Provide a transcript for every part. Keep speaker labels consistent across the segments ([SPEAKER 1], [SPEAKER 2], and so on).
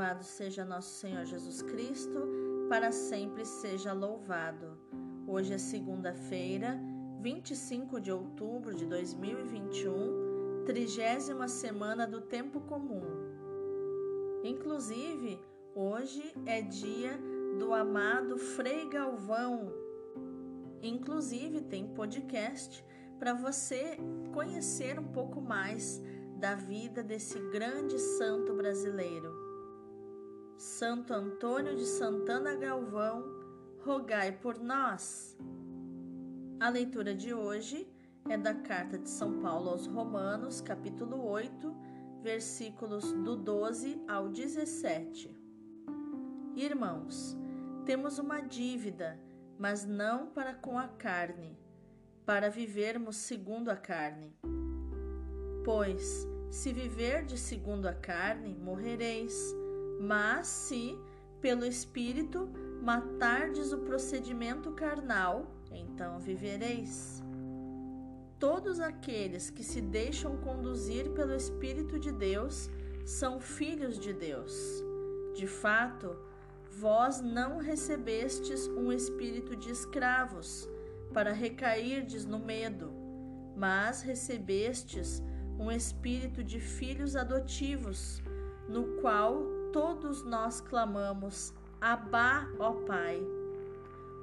[SPEAKER 1] Louvado seja nosso Senhor Jesus Cristo, para sempre seja louvado. Hoje é segunda-feira, 25 de outubro de 2021, trigésima semana do tempo comum. Inclusive, hoje é dia do amado Frei Galvão. Inclusive, tem podcast para você conhecer um pouco mais da vida desse grande santo brasileiro. Santo Antônio de Santana Galvão, rogai por nós. A leitura de hoje é da carta de São Paulo aos Romanos, capítulo 8, versículos do 12 ao 17. Irmãos, temos uma dívida, mas não para com a carne, para vivermos segundo a carne. Pois, se viverdes segundo a carne, morrereis, mas se, pelo Espírito, matardes o procedimento carnal, então vivereis. Todos aqueles que se deixam conduzir pelo Espírito de Deus são filhos de Deus. De fato, vós não recebestes um espírito de escravos, para recairdes no medo, mas recebestes um espírito de filhos adotivos, no qual todos nós clamamos: Abá, ó Pai.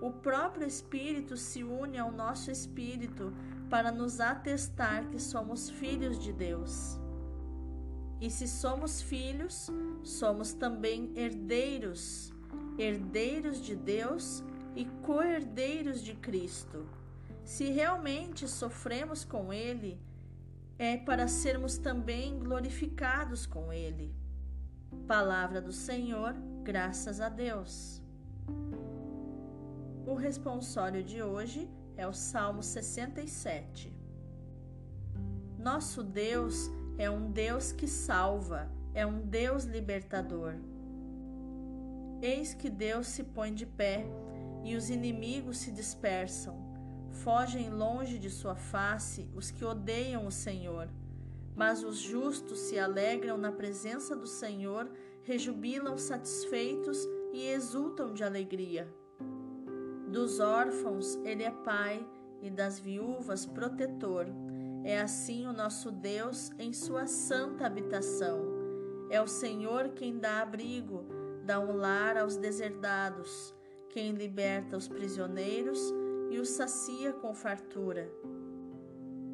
[SPEAKER 1] O próprio Espírito se une ao nosso espírito para nos atestar que somos filhos de Deus. E se somos filhos, somos também herdeiros, herdeiros de Deus e co-herdeiros de Cristo. Se realmente sofremos com Ele, é para sermos também glorificados com Ele. Palavra do Senhor, graças a Deus. O responsório de hoje é o Salmo 67. Nosso Deus é um Deus que salva, é um Deus libertador. Eis que Deus se põe de pé e os inimigos se dispersam Fogem longe de sua face os que odeiam o Senhor, mas os justos se alegram na presença do Senhor, rejubilam satisfeitos e exultam de alegria. Dos órfãos ele é pai e das viúvas protetor. É assim o nosso Deus em sua santa habitação. É o Senhor quem dá abrigo, dá um lar aos deserdados, quem liberta os prisioneiros e o sacia com fartura.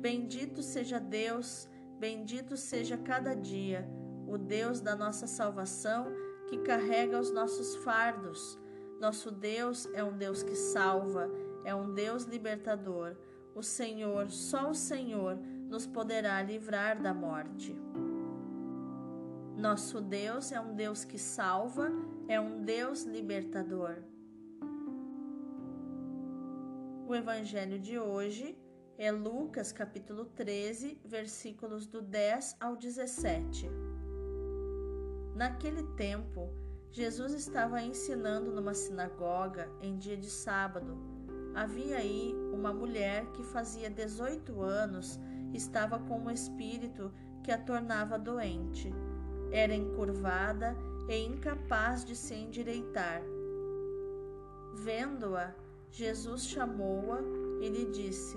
[SPEAKER 1] Bendito seja Deus, bendito seja cada dia, o Deus da nossa salvação que carrega os nossos fardos. Nosso Deus é um Deus que salva, é um Deus libertador. O Senhor, só o Senhor, nos poderá livrar da morte. Nosso Deus é um Deus que salva, é um Deus libertador. O evangelho de hoje é Lucas capítulo 13, versículos do 10 ao 17. Naquele tempo, Jesus estava ensinando numa sinagoga em dia de sábado. Havia aí uma mulher que fazia 18 anos estava com um espírito que a tornava doente. Era encurvada e incapaz de se endireitar. Vendo-a, Jesus chamou-a e lhe disse: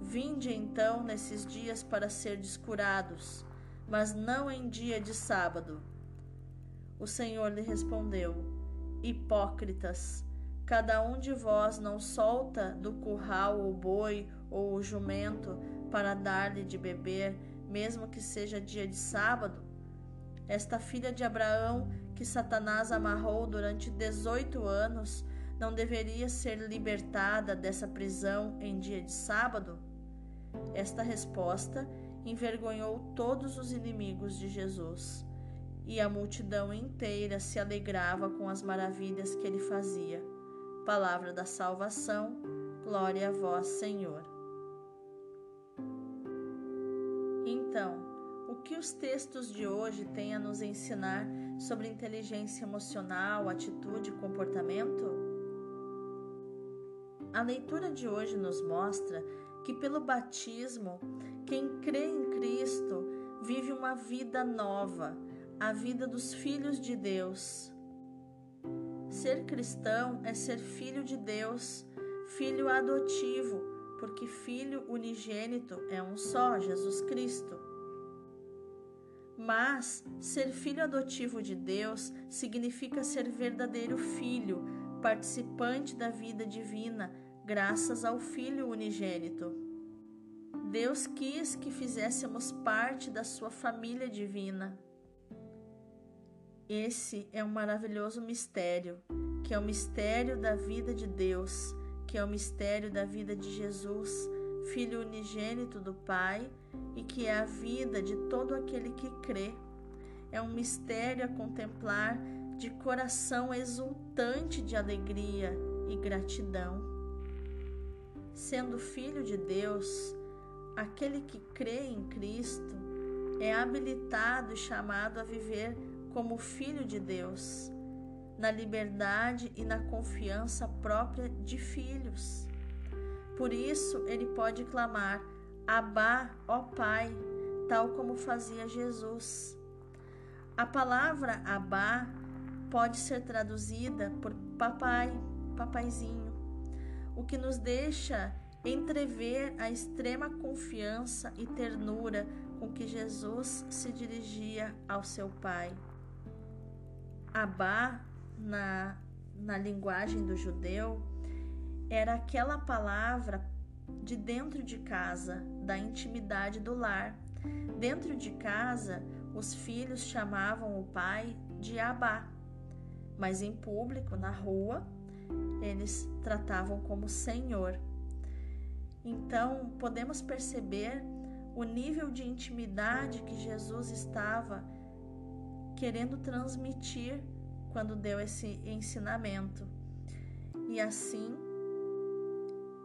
[SPEAKER 1] Vinde então nesses dias para ser descurados, mas não em dia de sábado. O Senhor lhe respondeu: Hipócritas, cada um de vós não solta do curral o boi ou o jumento para dar-lhe de beber, mesmo que seja dia de sábado? Esta filha de Abraão, que Satanás amarrou durante dezoito anos, não deveria ser libertada dessa prisão em dia de sábado? Esta resposta envergonhou todos os inimigos de Jesus. e a multidão inteira se alegrava com as maravilhas que ele fazia. Palavra da salvação, glória a vós, Senhor. Então, o que os textos de hoje têm a nos ensinar sobre inteligência emocional, atitude e comportamento? A leitura de hoje nos mostra que, pelo batismo, quem crê em Cristo vive uma vida nova, a vida dos filhos de Deus. Ser cristão é ser filho de Deus, filho adotivo, porque filho unigênito é um só, Jesus Cristo. Mas ser filho adotivo de Deus significa ser verdadeiro filho, participante da vida divina, graças ao Filho unigênito. Deus quis que fizéssemos parte da sua família divina. Esse é um maravilhoso mistério, que é o mistério da vida de Deus, que é o mistério da vida de Jesus, Filho unigênito do Pai, e que é a vida de todo aquele que crê. É um mistério a contemplar de coração exultante de alegria e gratidão. Sendo filho de Deus, aquele que crê em Cristo é habilitado e chamado a viver como filho de Deus, na liberdade e na confiança própria de filhos. Por isso, ele pode clamar: Abá, ó Pai, tal como fazia Jesus. A palavra Abá pode ser traduzida por papai, papaizinho, o que nos deixa entrever a extrema confiança e ternura com que Jesus se dirigia ao seu Pai. Abá, na, na linguagem do judeu, era aquela palavra de dentro de casa, da intimidade do lar. Dentro de casa, os filhos chamavam o pai de Abá, mas em público, na rua, eles tratavam como Senhor. Então, podemos perceber o nível de intimidade que Jesus estava querendo transmitir quando deu esse ensinamento. E assim,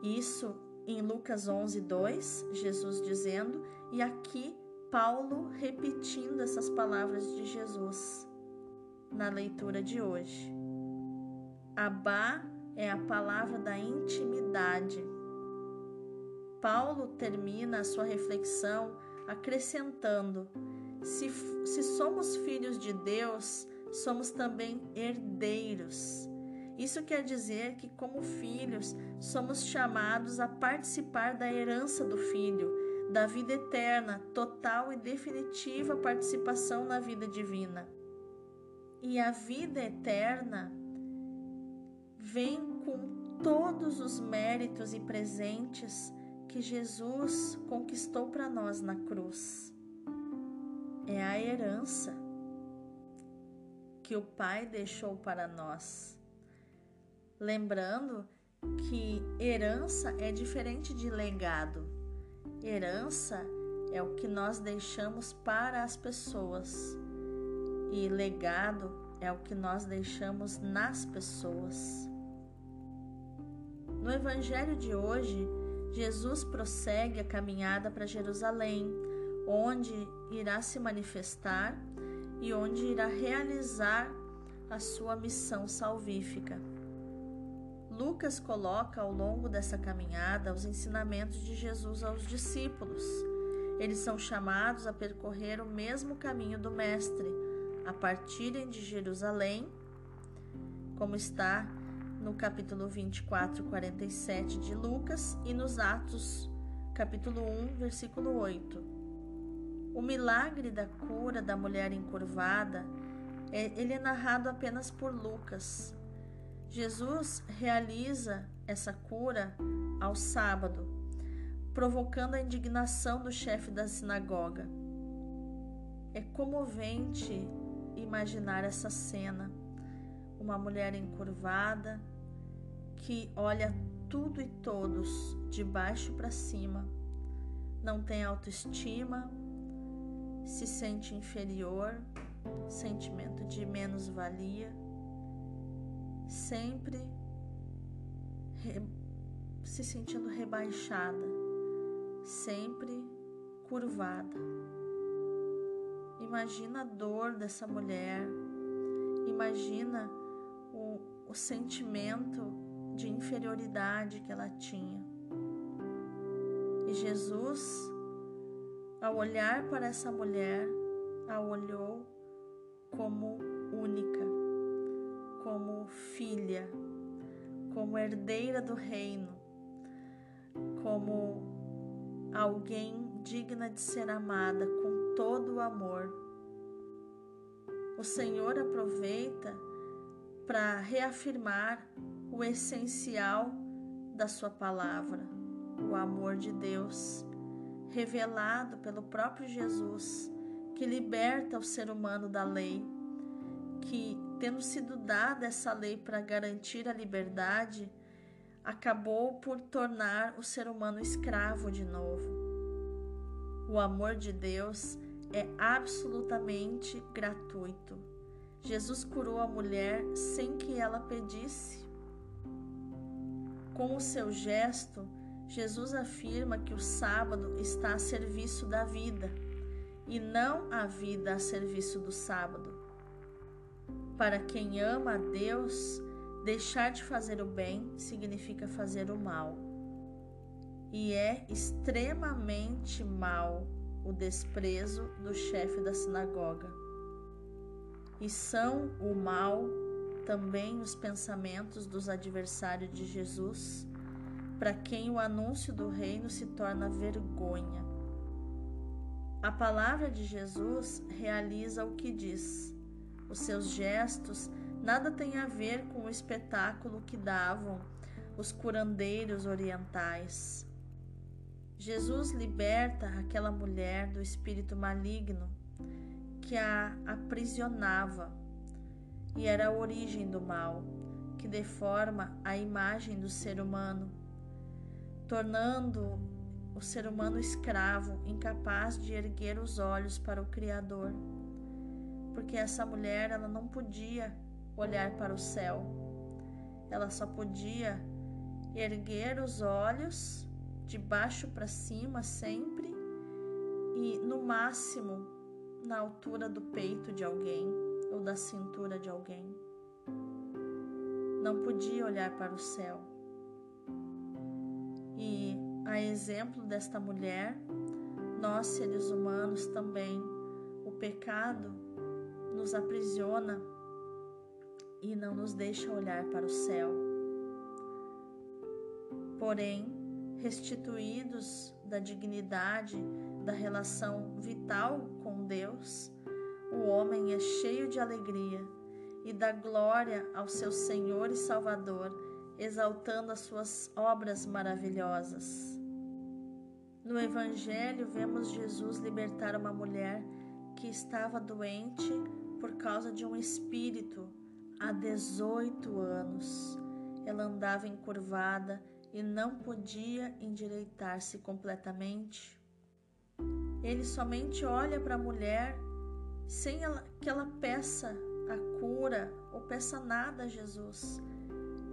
[SPEAKER 1] isso em Lucas 11, 2, Jesus dizendo, e aqui Paulo repetindo essas palavras de Jesus na leitura de hoje. Abá é a palavra da intimidade. Paulo termina a sua reflexão acrescentando: se, se somos filhos de Deus, somos também herdeiros. Isso quer dizer que, como filhos, somos chamados a participar da herança do Filho, da vida eterna, total e definitiva participação na vida divina. E a vida eterna vem com todos os méritos e presentes que Jesus conquistou para nós na cruz é a herança que o Pai deixou para nós. Lembrando que herança é diferente de legado. Herança é o que nós deixamos para as pessoas e legado é o que nós deixamos nas pessoas. No Evangelho de hoje, Jesus prossegue a caminhada para Jerusalém onde irá se manifestar e onde irá realizar a sua missão salvífica. Lucas coloca ao longo dessa caminhada os ensinamentos de Jesus aos discípulos. Eles são chamados a percorrer o mesmo caminho do Mestre, a partirem de Jerusalém, como está no capítulo 24, 47 de Lucas e nos Atos, capítulo 1, versículo 8. O milagre da cura da mulher encurvada, é, ele é narrado apenas por Lucas. Jesus realiza essa cura ao sábado, provocando a indignação do chefe da sinagoga. É comovente imaginar essa cena. Uma mulher encurvada que olha tudo e todos de baixo para cima, não tem autoestima, se sente inferior, sentimento de menos-valia, sempre se sentindo rebaixada, sempre curvada. Imagina a dor dessa mulher, imagina o, o sentimento de inferioridade que ela tinha. E Jesus, ao olhar para essa mulher, a olhou como única, como filha, como herdeira do reino, como alguém digna de ser amada com todo o amor. O Senhor aproveita para reafirmar o essencial da Sua palavra, o amor de Deus, revelado pelo próprio Jesus, que liberta o ser humano da lei, que, tendo sido dada essa lei para garantir a liberdade, acabou por tornar o ser humano escravo de novo. O amor de Deus é absolutamente gratuito. Jesus curou a mulher sem que ela pedisse. Com o seu gesto, Jesus afirma que o sábado está a serviço da vida e não a vida a serviço do sábado. Para quem ama a Deus, deixar de fazer o bem significa fazer o mal. E é extremamente mal o desprezo do chefe da sinagoga. E são o mal também os pensamentos dos adversários de Jesus, para quem o anúncio do reino se torna vergonha. A palavra de Jesus realiza o que diz. Os seus gestos nada têm a ver com o espetáculo que davam os curandeiros orientais. Jesus liberta aquela mulher do espírito maligno que a aprisionava e era a origem do mal, que deforma a imagem do ser humano, tornando o ser humano escravo, incapaz de erguer os olhos para o Criador. Porque essa mulher, ela não podia olhar para o céu. Ela só podia erguer os olhos de baixo para cima sempre e no máximo na altura do peito de alguém ou da cintura de alguém. Não podia olhar para o céu. E a exemplo desta mulher, nós seres humanos também, o pecado nos aprisiona e não nos deixa olhar para o céu. Porém, restituídos da dignidade da relação vital com Deus, o homem é cheio de alegria e dá glória ao seu Senhor e Salvador, exaltando as suas obras maravilhosas. No Evangelho, vemos Jesus libertar uma mulher que estava doente por causa de um espírito há 18 anos. Ela andava encurvada e não podia endireitar-se completamente. Ele somente olha para a mulher sem ela, que ela peça a cura ou peça nada a Jesus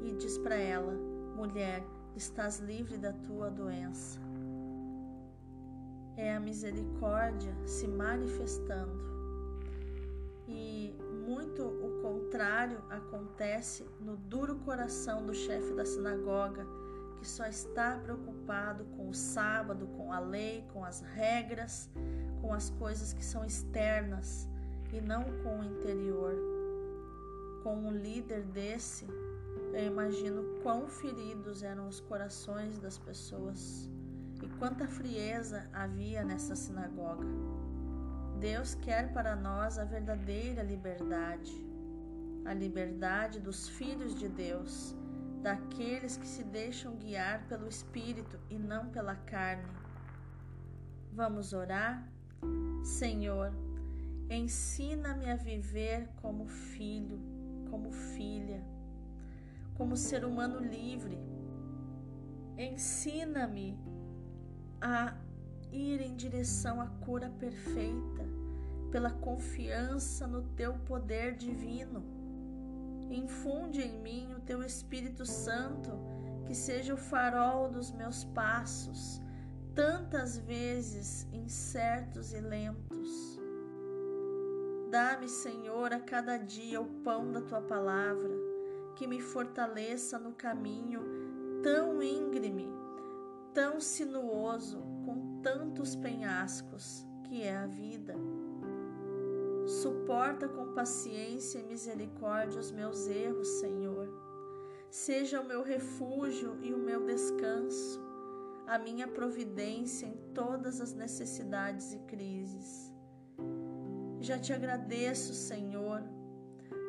[SPEAKER 1] e diz para ela: mulher, estás livre da tua doença. É a misericórdia se manifestando. E muito o contrário acontece no duro coração do chefe da sinagoga que só está preocupado com o sábado, com a lei, com as regras, com as coisas que são externas e não com o interior. Com um líder desse, eu imagino quão feridos eram os corações das pessoas e quanta frieza havia nessa sinagoga. Deus quer para nós a verdadeira liberdade, a liberdade dos filhos de Deus daqueles que se deixam guiar pelo Espírito e não pela carne. Vamos orar? Senhor, ensina-me a viver como filho, como filha, como ser humano livre. Ensina-me a ir em direção à cura perfeita pela confiança no teu poder divino. Infunde em mim o teu Espírito Santo, que seja o farol dos meus passos, tantas vezes incertos e lentos. Dá-me, Senhor, a cada dia o pão da tua palavra, que me fortaleça no caminho tão íngreme, tão sinuoso, com tantos penhascos que é a vida. Suporta com paciência e misericórdia os meus erros, Senhor. Seja o meu refúgio e o meu descanso, a minha providência em todas as necessidades e crises. Já te agradeço, Senhor,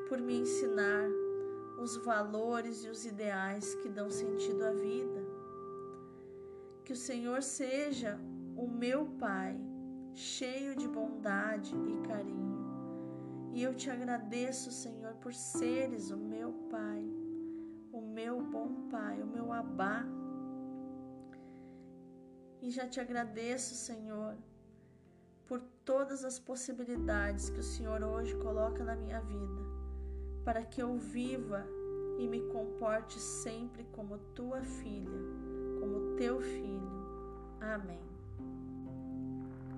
[SPEAKER 1] por me ensinar os valores e os ideais que dão sentido à vida. Que o Senhor seja o meu Pai, cheio de bondade e carinho e eu te agradeço, Senhor, por seres o meu Pai, o meu bom Pai, o meu Abá. E já te agradeço, Senhor, por todas as possibilidades que o Senhor hoje coloca na minha vida, para que eu viva e me comporte sempre como tua filha, como teu filho. Amém.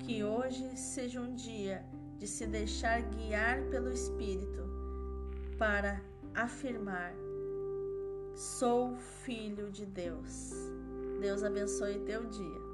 [SPEAKER 1] Que hoje seja um dia de se deixar guiar pelo Espírito para afirmar: sou filho de Deus. Deus abençoe teu dia.